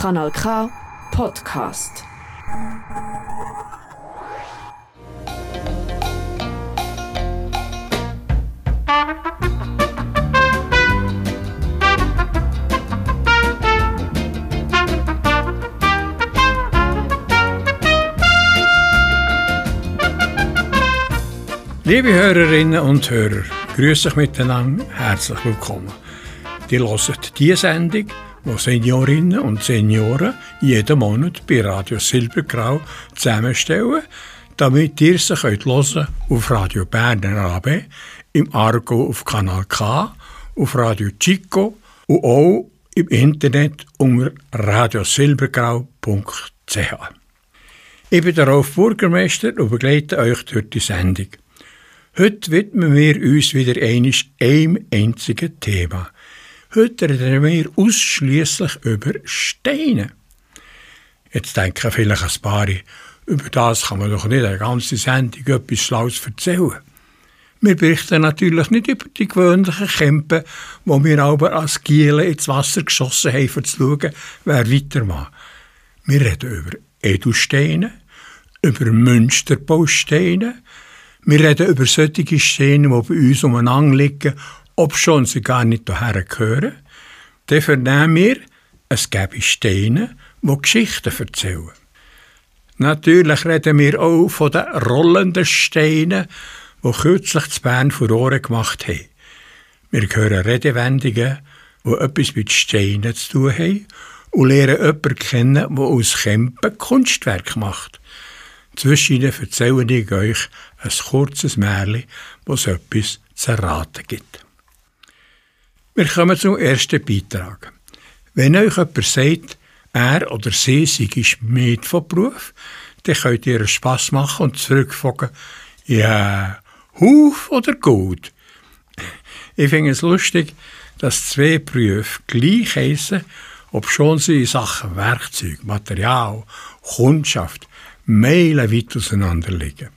Kanal K Podcast. Liebe Hörerinnen und Hörer, grüße euch miteinander, herzlich willkommen. Die hören die Sendung, Seniorinnen und Senioren jeden Monat bei Radio Silbergrau zusammenstellen, damit ihr sie könnt hören auf Radio Berner AB, im Argo auf Kanal K, auf Radio Chico und auch im Internet unter radiosilbergrau.ch. Ich bin der Rolf Bürgermeister und begleite euch durch die Sendung. Heute widmen wir uns wieder einisch einem einzigen Thema. Heute reden wir ausschließlich über Steine. Jetzt denken vielleicht ein paar, über das kann man doch nicht eine ganze Sendung etwas Schlaues erzählen. Wir berichten natürlich nicht über die gewöhnlichen Kämpfe, wo wir aber als Giele ins Wasser geschossen haben, um zu schauen, wer weitermacht. Wir reden über Edelsteine, über Münsterbausteine, wir reden über solche Szenen, die bei uns umeinander liegen, ob schon sie gar nicht hierher gehören. Dann vernehmen wir, es gäbe Steine, die Geschichten erzählen. Natürlich reden wir auch von den rollenden Steinen, die kürzlich zu Bern Furore gemacht haben. Wir hören Redewendungen, die etwas mit Steinen zu tun haben und lernen jemanden kennen, der aus Kämpen Kunstwerk macht. Zwischen ihnen erzähle ich euch ein kurzes Märchen, was etwas zu erraten gibt. Wir kommen zum ersten Beitrag. Wenn euch jemand sagt, er oder sie sei Schmied von Beruf, dann könnt ihr Spass machen und zurückfragen, ja, Huf oder Gut? Ich finde es lustig, dass zwei Berufe gleich heißen, ob schon sie in Sachen Werkzeug, Material, Kundschaft meilenweit auseinander liegen.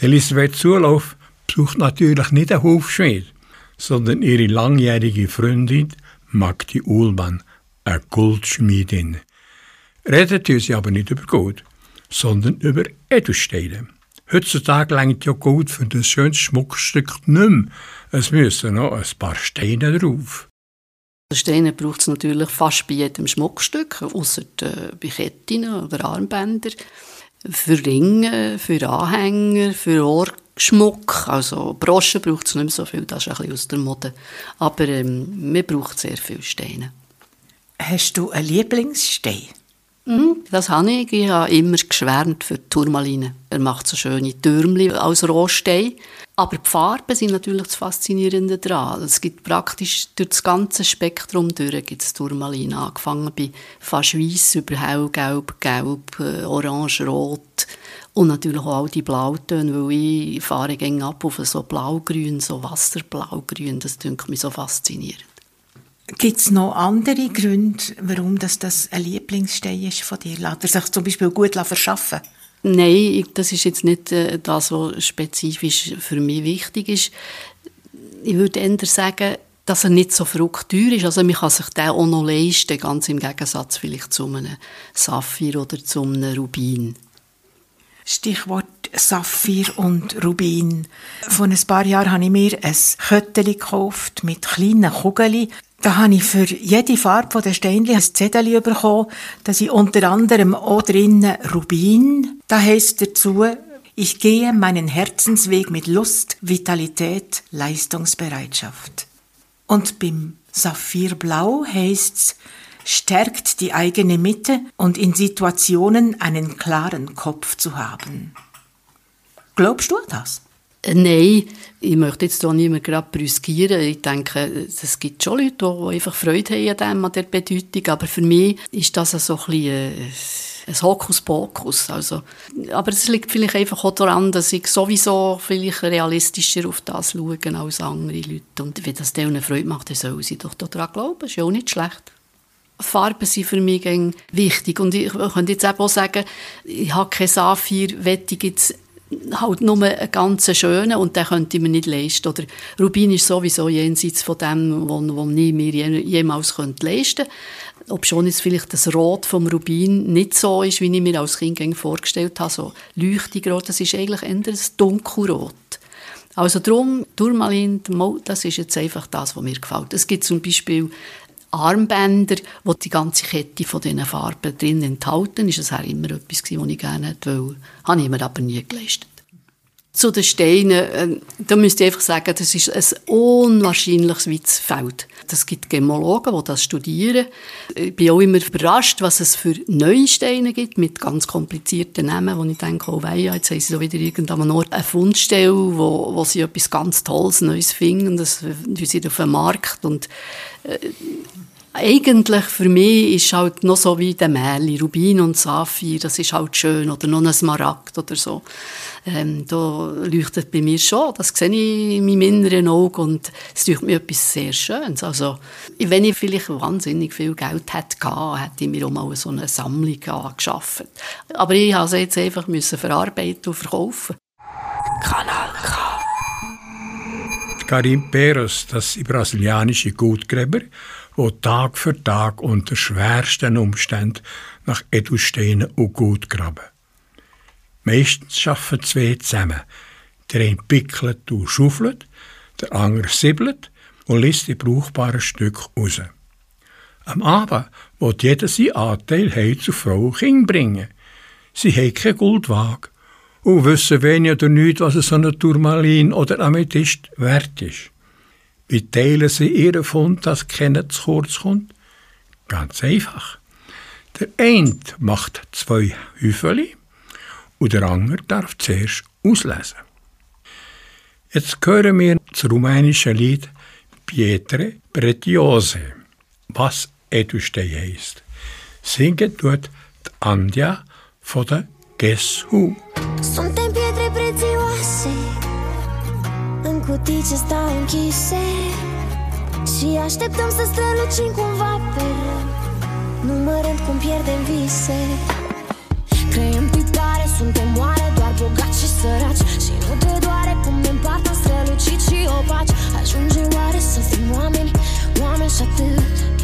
Elisabeth Zulauf besucht natürlich nicht einen Hofschmied, sondern ihre langjährige Freundin Magdi Uhlmann, eine Goldschmiedin. Redet sie aber nicht über Gold, sondern über Edelsteine. Heutzutage längt ja Gold für das schönste Schmuckstück nicht mehr. Es müssen noch ein paar Steine drauf. Steine braucht es natürlich fast bei jedem Schmuckstück, außer bei Ketten oder Armbändern für Ringe, für Anhänger, für Ohrschmuck. Also Broschen braucht es nicht mehr so viel, das ist ein bisschen aus der Mode. Aber ähm, man braucht sehr viele Steine. Hast du einen Lieblingsstein? Mhm, das habe ich. Ich habe immer geschwärmt für die Turmaline. Er macht so schöne Türmchen aus Rohstein. Aber die Farben sind natürlich das Faszinierende daran. Es gibt praktisch durch das ganze Spektrum durch gibt es Turmalin. Angefangen bei fast weiss über hellgelb, gelb, äh, orange, rot. Und natürlich auch all die Blautöne, weil ich fahre gerne ab auf so blaugrün, so wasserblaugrün. Das finde mich so faszinierend. Gibt es noch andere Gründe, warum das, das ein Lieblingsstein ist von dir? Lässt er sich zum Beispiel gut verschaffen Nein, das ist jetzt nicht äh, das, was spezifisch für mich wichtig ist. Ich würde eher sagen, dass er nicht so teuer ist. Also man kann sich den auch noch leisten, ganz im Gegensatz vielleicht zu einem Saphir oder zu einem Rubin. Stichwort Saphir und Rubin. Vor ein paar Jahren habe ich mir ein Köttchen gekauft mit kleinen Kugeln. Da habe ich für jede Farbe der Steinchen ein Zettel bekommen. Da sind unter anderem auch drinnen Rubin. Da heißt dazu, ich gehe meinen Herzensweg mit Lust, Vitalität, Leistungsbereitschaft. Und beim Saphirblau heißt's, stärkt die eigene Mitte und in Situationen einen klaren Kopf zu haben. Glaubst du das? Äh, nein, ich möchte jetzt hier nicht mehr gerade brüskieren. Ich denke, es gibt schon Leute, die einfach Freude haben an, dem, an der Bedeutung, aber für mich ist das so ein bisschen äh, ein Hokuspokus. Also, aber es liegt vielleicht einfach auch daran, dass ich sowieso vielleicht realistischer auf das schaue als andere Leute. Und wenn das denen Freude macht, dann sollen sie doch daran glauben. Ist ja auch nicht schlecht. Farben sind für mich wichtig. Und ich könnte jetzt auch sagen, ich habe kein Saphir, wette ich jetzt halt nur einen ganz schönen und den könnte ich mir nicht leisten. Oder Rubin ist sowieso jenseits von dem, was ich mir jemals leisten könnte. Ob schon jetzt vielleicht das Rot vom Rubin nicht so ist, wie ich mir als Kind vorgestellt habe, so leuchtig rot, das ist eigentlich eher ein dunkelrot. Also darum, Turmalin, das ist jetzt einfach das, was mir gefällt. Es gibt zum Beispiel Armbänder, wo die ganze Kette von diesen Farben drin enthalten ist. Das war immer etwas, was ich gerne hätte Habe ich mir aber nie geleistet. Zu den Steinen, äh, da müsste ich einfach sagen, das ist ein unwahrscheinlich weites Feld. Es gibt Gemologen, die das studieren. Ich bin auch immer überrascht, was es für neue Steine gibt, mit ganz komplizierten Namen, wo ich denke, oh wei, jetzt haben sie so wieder irgendwann Ort eine Fundstelle, wo, wo sie etwas ganz Tolles, Neues finden, das sie auf den Markt und äh, eigentlich für mich ist halt noch so wie der Mähli, Rubin und Saphir, das ist halt schön, oder noch ein Smaragd oder so. Ähm, da leuchtet bei mir schon, das sehe ich in meinem inneren Auge und es leuchtet mir etwas sehr Schönes. Also, wenn ich vielleicht wahnsinnig viel Geld hätte gehabt, hätte ich mir auch mal so eine Sammlung geschaffen. Aber ich musste sie jetzt einfach müssen verarbeiten und verkaufen. Kanal K. Karim Peros, das brasilianische Gutgräber, die Tag für Tag unter schwersten Umständen nach Edelsteinen und Gut graben. Meistens arbeiten zwei zusammen. Der eine pickelt und schaufelt, der andere siebelt und lässt die brauchbaren Stücke raus. Am Abend wird jeder seinen Anteil heim zu Frau und Kind bringen. Sie haben keine Goldwaage und wissen wenig oder nichts, was so ein Turmalin oder Amethyst wert ist. Wie teilen sie ihren Fund, dass keiner zu kurz kommt? Ganz einfach. Der eine macht zwei Hüfeli und der andere darf zuerst auslesen. Jetzt hören wir das rumänische Lied Pietre Pretiose, was Eduste heisst. Singen tut die Andja von der Guess Who. Cutii ce stau închise Și așteptăm să strălucim cumva pe rând Numărând cum pierdem vise. Creăm tipare, suntem oare doar bogați și săraci? Și nu te doare cum ne împart strălucit și opaci. Ajunge oare să fim oameni, oameni și atât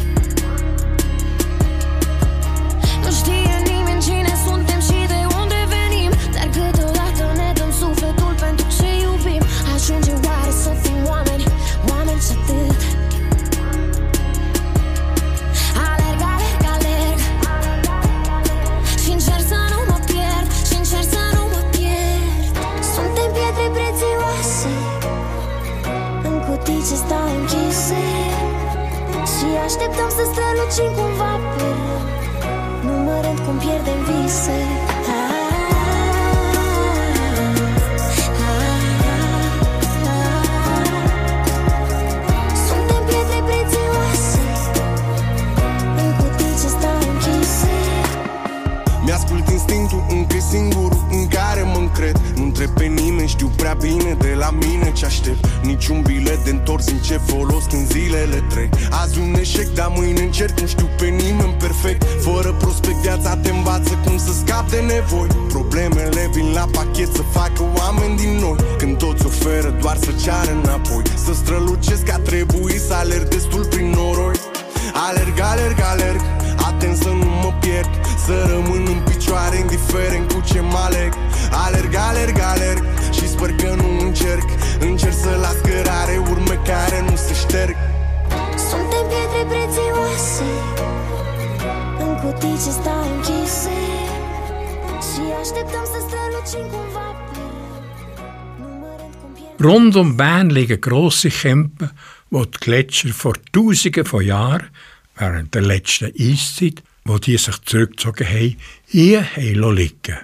Rund um Bern liegen grosse Kämpfe, wo die Gletscher vor Tausenden von Jahren, während der letzten Eiszeit, wo die sich zurückgezogen haben, hier haben liegen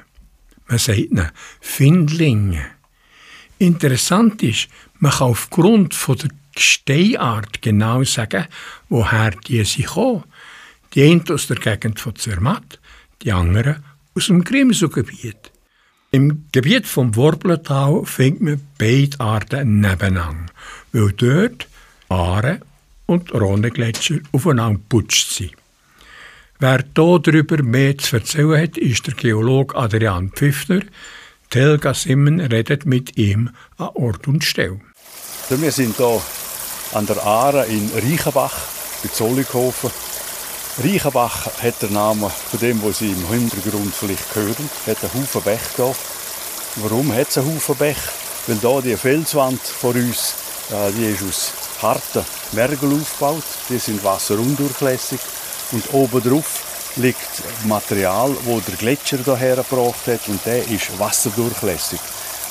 Man sagt ihnen Findlinge. Interessant ist, man kann aufgrund von der Steinart genau sagen, woher die sind gekommen. Die eine aus der Gegend von Zermatt, die andere aus dem Grimsau-Gebiet. Im Gebiet vom Worblental findet man beide Arten nebeneinander, weil dort Aare und Rhonegletscher aufeinander geputscht sind. Wer darüber mehr zu erzählen hat, ist der Geologe Adrian Pfiffner. Telga Simmen redet mit ihm an Ort und Stelle. Wir sind hier an der Aare in Reichenbach, bei Zollikofen. Reichenbach hat den Namen von dem, was Sie im Hintergrund vielleicht hören. Hat einen Haufen Bech hier. Warum hat es einen Haufen Bech? Weil hier die Felswand vor uns, die ist aus harten Mergel aufgebaut. Die sind wasserundurchlässig. Und oben drauf liegt Material, wo der Gletscher hierher gebracht hat. Und der ist wasserdurchlässig.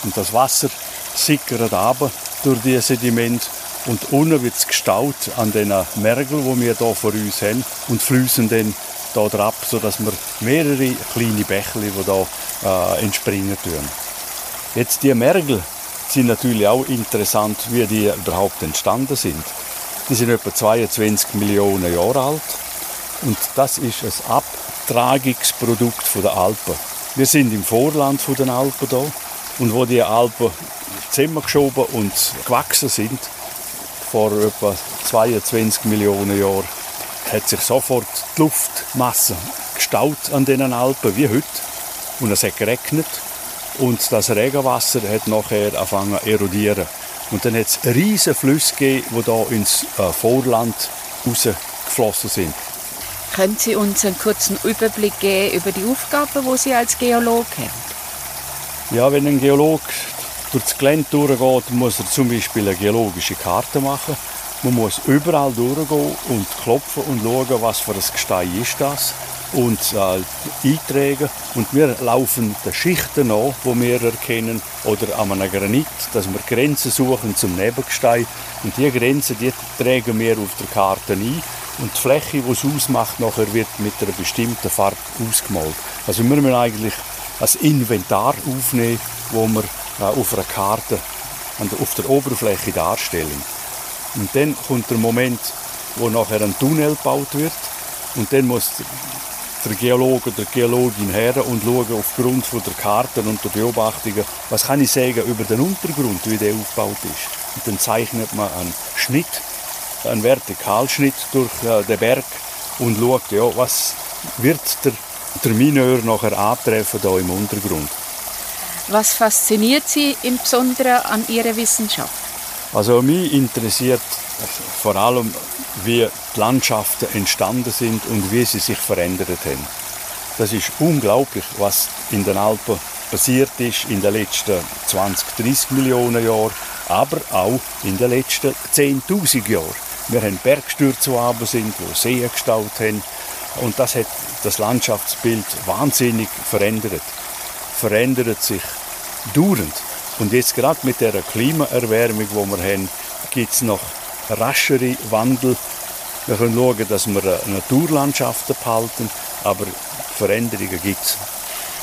Und das Wasser sickert ab durch die Sediment und unten wird es gestaut an den Mergeln, die wir hier vor uns haben und fließen dann hier drauf, sodass wir mehrere kleine Bächle, die hier äh, entspringen tun. Jetzt die Mergel sind natürlich auch interessant, wie die überhaupt entstanden sind. Die sind etwa 22 Millionen Jahre alt und das ist ein Abtragungsprodukt der Alpen. Wir sind im Vorland der Alpen hier und wo die Alpen zusammengeschoben und gewachsen sind, vor etwa 22 Millionen Jahren, hat sich sofort die Luftmasse gestaut an den Alpen wie heute. Und es hat geregnet und das Regenwasser hat nachher angefangen zu erodieren. Und dann hat es riesige Flüsse gegeben, die hier ins äh, Vorland rausgeflossen sind. Können Sie uns einen kurzen Überblick geben über die Aufgaben, die Sie als Geolog haben? Ja, wenn ein Geolog durch das Gelände durchgeht, muss er zum Beispiel eine geologische Karte machen. Man muss überall durchgehen und klopfen und schauen, was für ein Gestein ist das und äh, eintragen. Und wir laufen den Schichten an, die wir erkennen, oder an einem Granit, dass wir Grenzen suchen zum Nebengestein. Und diese Grenzen die tragen wir auf der Karte ein. Und die Fläche, die es ausmacht, nachher wird mit einer bestimmten Farbe ausgemalt. Also wir müssen eigentlich ein Inventar aufnehmen, wo wir auf einer Karte auf der Oberfläche darstellen. Und dann kommt der Moment, wo nachher ein Tunnel gebaut wird und dann muss der Geologe oder die Geologin her und schauen aufgrund der Karten und der Beobachtungen, was kann ich sagen über den Untergrund, wie der aufgebaut ist. Und dann zeichnet man einen Schnitt, einen Vertikalschnitt durch äh, den Berg und schaut, ja, was wird der, der Mineur nachher antreffen da im Untergrund. Was fasziniert Sie im Besonderen an Ihrer Wissenschaft? Also mich interessiert vor allem, wie die Landschaften entstanden sind und wie sie sich verändert haben. Das ist unglaublich, was in den Alpen passiert ist in den letzten 20, 30 Millionen Jahren, aber auch in den letzten 10.000 Jahren. Wir haben Bergstürze, die sind, die Seen gestaut haben. Und das hat das Landschaftsbild wahnsinnig verändert verändert sich dauernd. Und jetzt gerade mit der Klimaerwärmung, die wir haben, gibt es noch raschere Wandel. Wir können schauen, dass wir Naturlandschaften behalten, aber Veränderungen gibt es.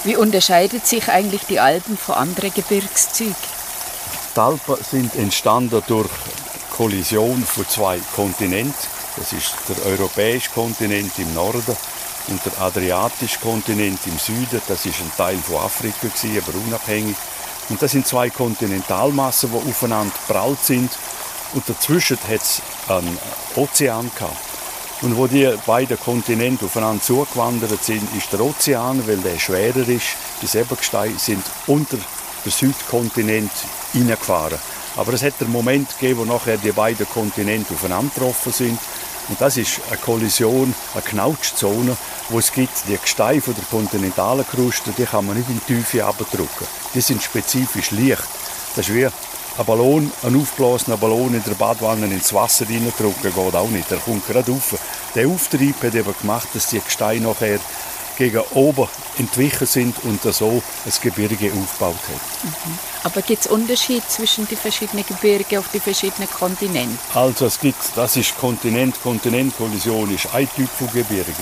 Wie unterscheidet sich eigentlich die Alpen von anderen Gebirgszügen? Die Alpen sind entstanden durch Kollision von zwei Kontinenten. Das ist der europäische Kontinent im Norden und der adriatische Kontinent im Süden, das ist ein Teil von Afrika, gewesen, aber unabhängig. Und das sind zwei Kontinentalmassen, die aufeinander prallt sind. Und dazwischen hat es einen Ozean gehabt. Und wo die beiden Kontinente aufeinander zugewandert sind, ist der Ozean, weil der schwerer ist, die Säbelgesteine sind unter den Südkontinent hineingefahren. Aber es hat einen Moment gegeben, wo nachher die beiden Kontinente aufeinander getroffen sind und das ist eine Kollision, eine Knautschzone, wo es gibt, die Gesteine von der kontinentalen Kruste, die kann man nicht in die Tiefe abdrücken. Die sind spezifisch leicht. Das ist wie ein Ballon, ein aufgeblasener Ballon in der Badwanne ins Wasser reindrücken, geht auch nicht. Der kommt gerade rauf. Der Auftrieb hat eben gemacht, dass die Gesteine nachher gegen oben entwichen sind und so ein Gebirge aufgebaut hat. Mhm. Aber gibt es Unterschiede zwischen den verschiedenen Gebirgen auf den verschiedenen Kontinenten? Also es gibt, das ist Kontinent-Kontinent-Kollision, ist ein Typ von Gebirge.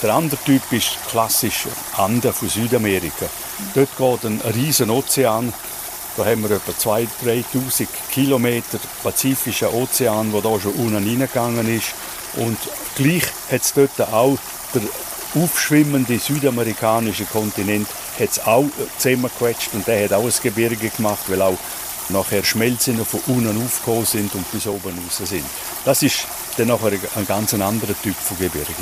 Der andere Typ ist klassisch Anden von Südamerika. Mhm. Dort geht ein riesen Ozean. Da haben wir etwa 2.000, 3.000 Kilometer Pazifischen Ozean, der da schon unten reingegangen ist. Und gleich hat es dort auch der aufschwimmende südamerikanische Kontinent hat es auch zusammengequetscht und der hat auch ein Gebirge gemacht, weil auch nachher Schmelzen von unten aufgekommen sind und bis oben raus sind. Das ist dann nachher ein ganz anderer Typ von Gebirge.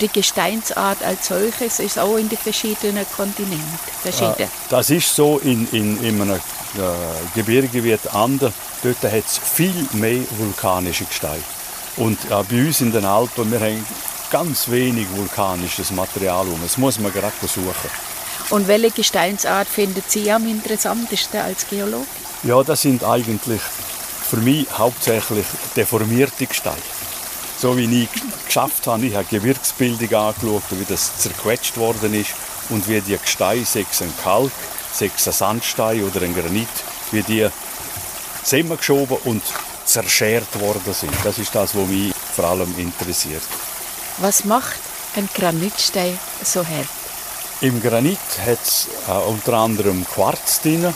Die Gesteinsart als solches ist auch in den verschiedenen Kontinenten verschieden. Äh, das ist so in, in, in einem äh, Gebirge wie Anden. Dort hat es viel mehr vulkanische Gesteine. Und äh, bei uns in den Alpen, wir haben ganz wenig vulkanisches Material um. Das muss man gerade suchen. Und welche Gesteinsart findet Sie am interessantesten als Geologe? Ja, das sind eigentlich für mich hauptsächlich deformierte Gesteine. So wie ich geschafft habe, ich habe Gebirgsbildung angeschaut, wie das zerquetscht worden ist und wie die Gesteine, sechs ein Kalk, sechs ein Sandstein oder ein Granit, wie die zusammengeschoben und zerschert worden sind. Das ist das, was mich vor allem interessiert. Was macht ein Granitstein so hart? Im Granit hat es äh, unter anderem Quarz drin.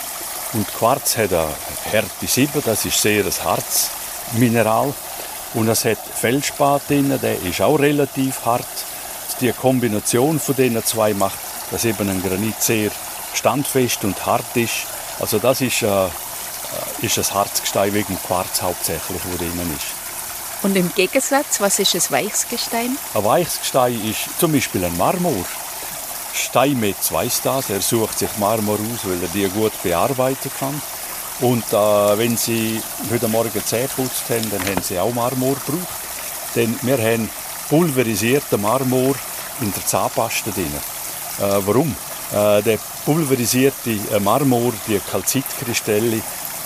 Und Quarz hat eine Härte 7, das ist sehr ein Harzmineral. Und es hat Feldspat drin, der ist auch relativ hart. Die Kombination von diesen zwei macht, dass eben ein Granit sehr standfest und hart ist. Also das ist, äh, ist ein Harzgestein wegen Quarz hauptsächlich, wo drin ist. Und im Gegensatz, was ist ein weiches Gestein? Ein weiches Gestein ist zum Beispiel ein Marmor. Steinmetz weiß das, er sucht sich Marmor aus, weil er die gut bearbeiten kann. Und äh, wenn Sie heute Morgen Zähne geputzt haben, dann haben Sie auch Marmor gebraucht. Denn wir haben pulverisierten Marmor in der Zahnpaste drin. Äh, warum? Äh, der pulverisierte Marmor, die Kalzitkristalle,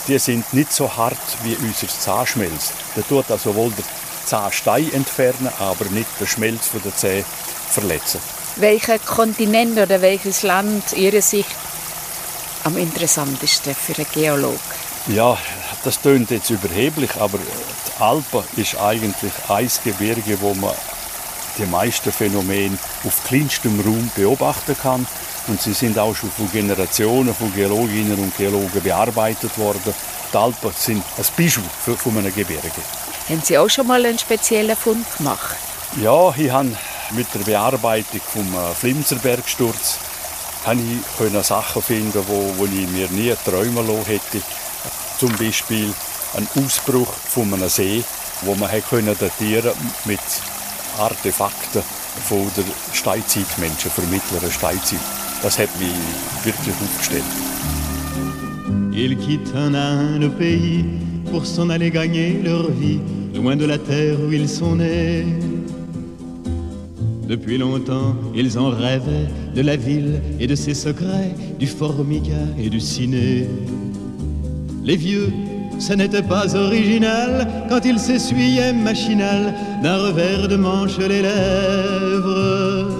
die sind nicht so hart wie unser Zahnschmelz. Der tut also wohl den Zahnstein entfernen, aber nicht den Schmelz von der Zähne verletzen. Welcher Kontinent oder welches Land Ihrer Sicht am interessantesten für einen Geolog? Ja, das tönt jetzt überheblich, aber die Alpen ist eigentlich ein Gebirge, wo man die meisten Phänomene auf kleinstem Raum beobachten kann. Und sie sind auch schon von Generationen von Geologinnen und Geologen bearbeitet worden. Die Alpen sind ein Beispiel von einem Gebirge. Haben Sie auch schon mal einen speziellen Fund gemacht? Ja, ich habe mit der Bearbeitung vom äh, Flimserbergsturz ich Sachen finden, wo, wo ich mir nie träumen lassen hätte. Zum Beispiel ein Ausbruch von einem See, wo man können datieren mit Artefakten von der Steinzeitmenschen, von mittleren Steinzeit. Ils quittent un à un le pays pour s'en aller gagner leur vie, loin de la terre où ils sont nés. Depuis longtemps, ils en rêvaient de la ville et de ses secrets, du formica et du ciné. Les vieux, ce n'était pas original quand ils s'essuyaient machinal d'un revers de manche les lèvres.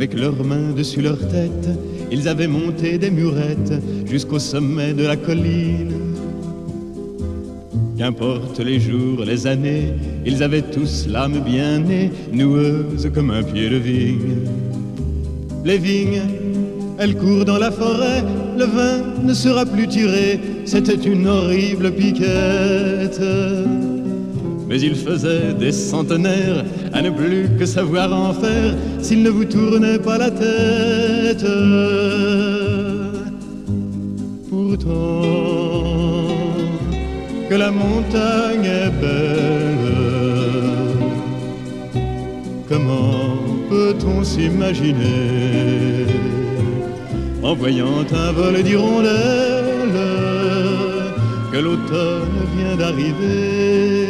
Avec leurs mains dessus leur tête, ils avaient monté des murettes jusqu'au sommet de la colline. Qu'importe les jours, les années, ils avaient tous l'âme bien née, noueuse comme un pied de vigne. Les vignes, elles courent dans la forêt, le vin ne sera plus tiré, c'était une horrible piquette. Mais il faisait des centenaires à ne plus que savoir en faire s'il ne vous tournait pas la tête. Pourtant, que la montagne est belle. Comment peut-on s'imaginer en voyant un vol d'hirondelles que l'automne vient d'arriver?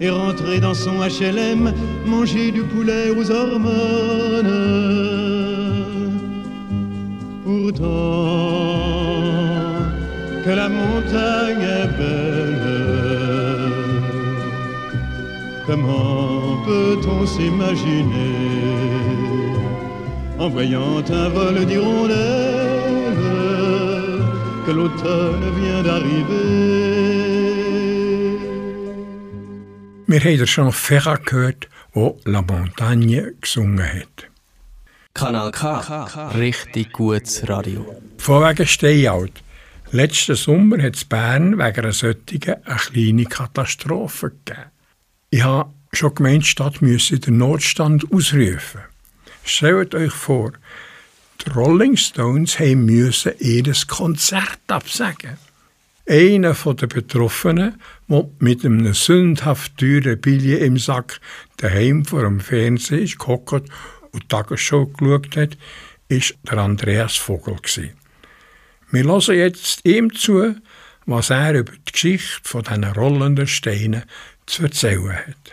et rentrer dans son HLM, manger du poulet aux hormones. Pourtant, que la montagne est belle, comment peut-on s'imaginer en voyant un vol d'hirondelles que l'automne vient d'arriver? Wir haben den Jean Ferrat gehört, der La Montagne gesungen hat. Kanal K. Richtig gutes Radio. Von wegen Steinalt. Letzten Sommer hat es Bern wegen einer solchen eine kleine Katastrophe gegeben. Ich habe schon gemeint, die Stadt müsse den Notstand ausrufen. Stellt euch vor, die Rolling Stones müssen jedes Konzert absagen. Einer der Betroffenen, der mit einem sündhaft teuren Billett im Sack daheim vor dem Fernseher ist gehockt und die Tagesshow geschaut hat, war der Andreas Vogel. Wir hören jetzt ihm zu, was er über die Geschichte von diesen rollenden Steinen zu erzählen hat.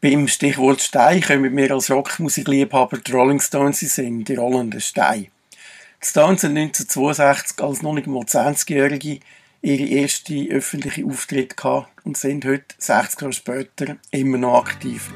Beim Stichwort Stein können wir als Rockmusikliebhaber die Rolling Stones in die rollenden Steine. Die Stones sind 1962 als noch nicht mal 20-Jährige ihre erste öffentliche Auftritt gehabt und sind heute, 60 Jahre später, immer noch aktiv.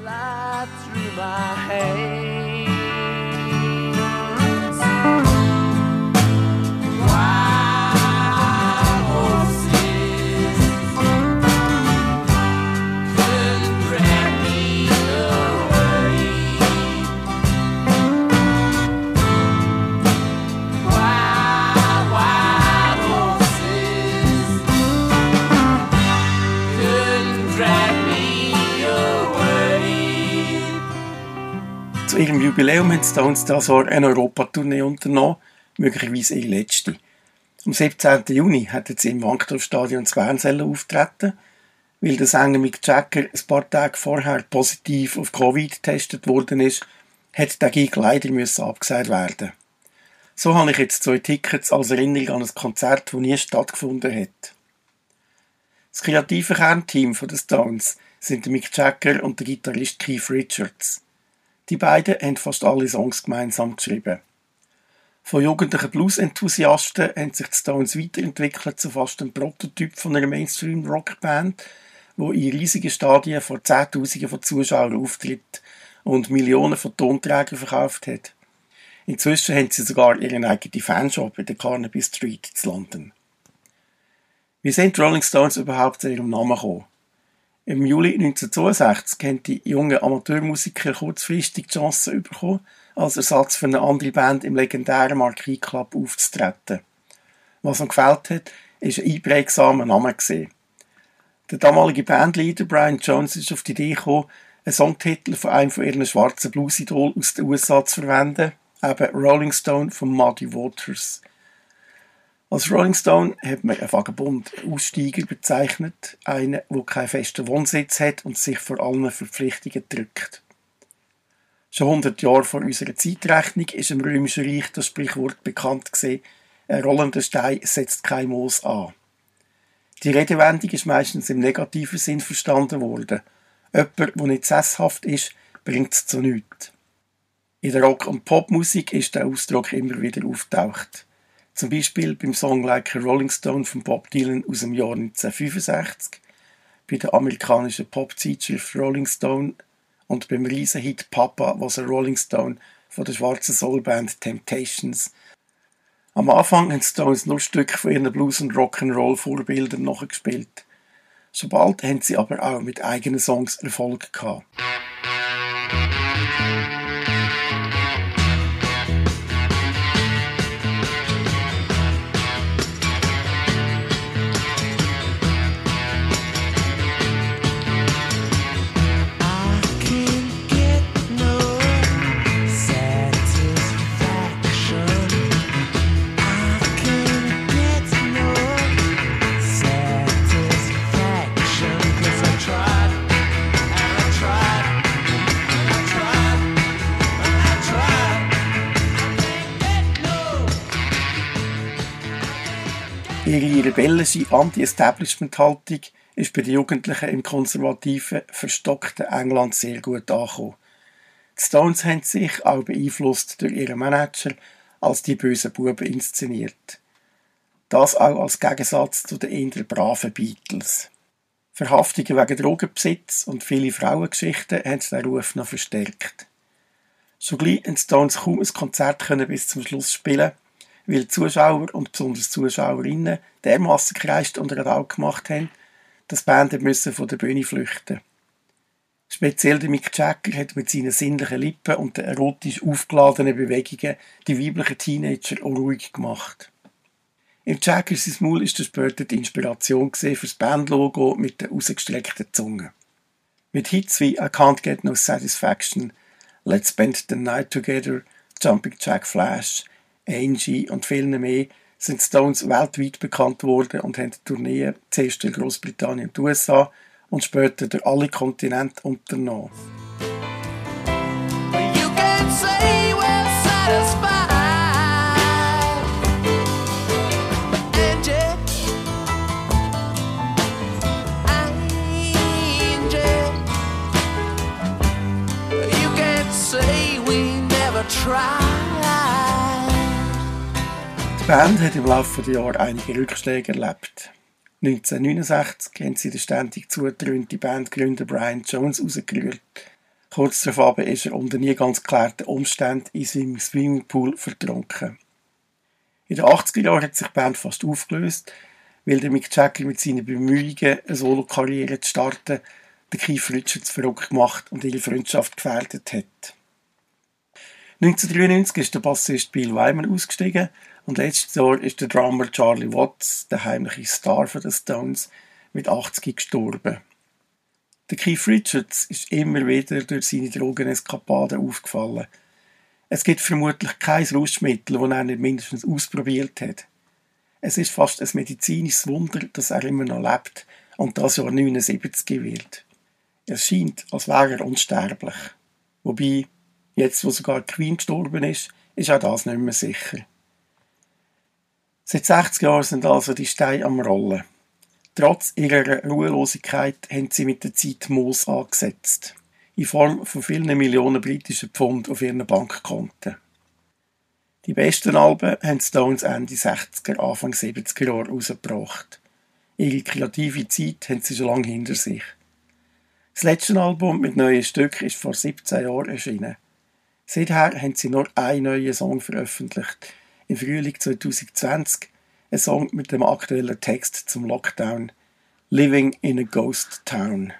Ihrem Jubiläum haben Stones dieses Jahr eine Europatournee unternommen, möglicherweise ihre letzte. Am 17. Juni hatten sie im Wankdorfstadion zu Bern auftreten, weil der Sänger Mick Jagger ein paar Tage vorher positiv auf Covid getestet worden ist, hat der Gig leider müssen abgesagt werden. So habe ich jetzt zwei Tickets als Erinnerung an ein Konzert, das nie stattgefunden hat. Das kreative Kernteam der Stones sind Mick Jagger und der Gitarrist Keith Richards. Die beiden haben fast alle Songs gemeinsam geschrieben. Von jugendlichen Blues-Enthusiasten haben sich die Stones weiterentwickelt zu fast einem Prototyp von einer Mainstream-Rockband, wo in riesigen Stadien vor Zehntausenden von Zuschauern auftritt und Millionen von Tonträgern verkauft hat. Inzwischen haben sie sogar ihren eigenen Fanshop in der Carnaby Street zu London. Wie sind Rolling Stones überhaupt zu ihrem Namen gekommen? Im Juli 1962 haben die jungen Amateurmusiker kurzfristig die Chance bekommen, als Ersatz für eine andere Band im legendären Marquis Club aufzutreten. Was ihnen gefällt hat, ist ein einprägsamer Name. Der damalige Bandleader Brian Jones ist auf die Idee gekommen, einen Songtitel von einem von ihren schwarzen Blues-Idol aus den USA zu verwenden, eben Rolling Stone von Muddy Waters. Als Rolling Stone hat man einen Vagabund Aussteiger bezeichnet, einen, der keinen festen Wohnsitz hat und sich vor allen Verpflichtungen drückt. Schon 100 Jahre vor unserer Zeitrechnung ist im Römischen Reich das Sprichwort bekannt gesehen: Ein rollender Stein setzt kein Moos an. Die Redewendung ist meistens im negativen Sinn verstanden worden. Jemand, der nicht sesshaft ist, bringt es zu nichts. In der Rock- und Popmusik ist der Ausdruck immer wieder auftaucht. Zum Beispiel beim Song Like a Rolling Stone von Bob Dylan aus dem Jahr 1965, bei der amerikanischen Pop-Zeitschrift Rolling Stone und beim Riesenhit Papa was a Rolling Stone von der schwarzen Soulband Temptations. Am Anfang haben Stones nur Stücke von ihren Blues- und Rock'n'Roll-Vorbildern nachgespielt. Schon bald haben sie aber auch mit eigenen Songs Erfolg gehabt. Ihre rebellische Anti-Establishment-Haltung ist bei den Jugendlichen im konservativen, verstockten England sehr gut angekommen. Die Stones haben sich auch beeinflusst durch ihren Manager als die bösen Buben inszeniert. Das auch als Gegensatz zu den eher braven Beatles. Verhaftungen wegen Drogenbesitz und viele Frauengeschichten haben den Ruf noch verstärkt. Schon gleich haben Stones kaum ein Konzert können bis zum Schluss spielen, weil Zuschauer und besonders Zuschauerinnen dermassen gekreist und Radau gemacht haben, dass Band müssen von der Bühne flüchten Speziell der Mick Jagger hat mit seinen sinnlichen Lippen und den erotisch aufgeladenen Bewegungen die weiblichen Teenager unruhig gemacht. Im Jagger sein Maul ist später die Inspiration für das Bandlogo mit der ausgestreckten Zunge. Mit Hits wie I Can't Get No Satisfaction, Let's Spend the Night Together, Jumping Jack Flash, Angie und vielen mehr sind Stones weltweit bekannt worden und haben Tourneen zuerst in Großbritannien und USA und später durch alle Kontinente unternommen. Band hat im Laufe der Jahre einige Rückschläge erlebt. 1969 haben sie den ständig zugetrönten Bandgründer Brian Jones rausgerührt. Kurz darauf ist er unter nie ganz geklärten Umständen in seinem Swimmingpool vertrunken. In den 80er Jahren hat sich die Band fast aufgelöst, weil der Mick Jagger mit seinen Bemühungen, eine Solo-Karriere zu starten, den Keith Richards verrückt gemacht und ihre Freundschaft gefährdet hat. 1993 ist der Bassist Bill Wyman ausgestiegen und letztes Jahr ist der Drummer Charlie Watts, der heimliche Star von den Stones, mit 80 gestorben. Der Keith Richards ist immer wieder durch seine Drogeneskapaden aufgefallen. Es gibt vermutlich kein Rauschmittel, das er nicht mindestens ausprobiert hat. Es ist fast ein medizinisches Wunder, dass er immer noch lebt und das Jahr 79 wird. Es scheint, als wäre er unsterblich. Wobei, jetzt wo sogar Queen gestorben ist, ist auch das nicht mehr sicher. Seit 60 Jahren sind also die Steine am Rollen. Trotz ihrer Ruhelosigkeit haben sie mit der Zeit Moos angesetzt. In Form von vielen Millionen britischen Pfund auf ihren Bankkonten. Die besten Alben haben Stones Ende 60er, Anfang 70er Jahre rausgebracht. Ihre kreative Zeit haben sie schon lange hinter sich. Das letzte Album mit neuen Stücken ist vor 17 Jahren erschienen. Seither haben sie nur einen neuen Song veröffentlicht, im Frühling 2020 ein Song mit dem aktuellen Text zum Lockdown Living in a Ghost Town.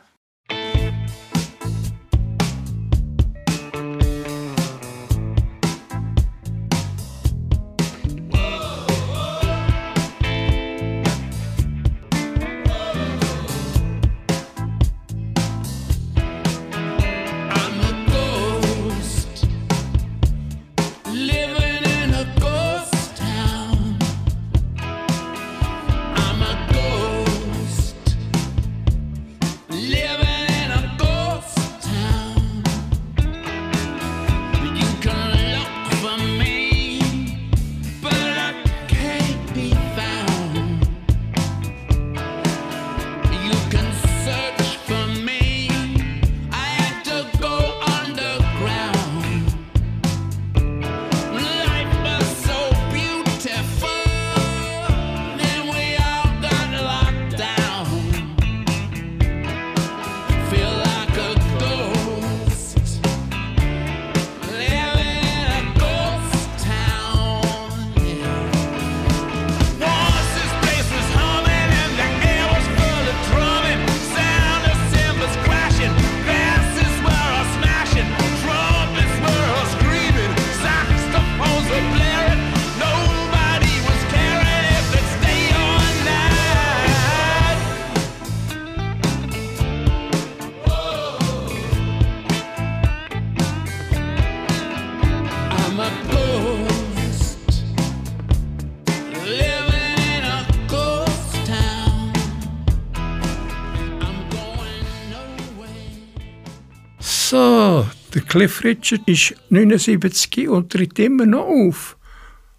Cliff Richard ist 79 und tritt immer noch auf.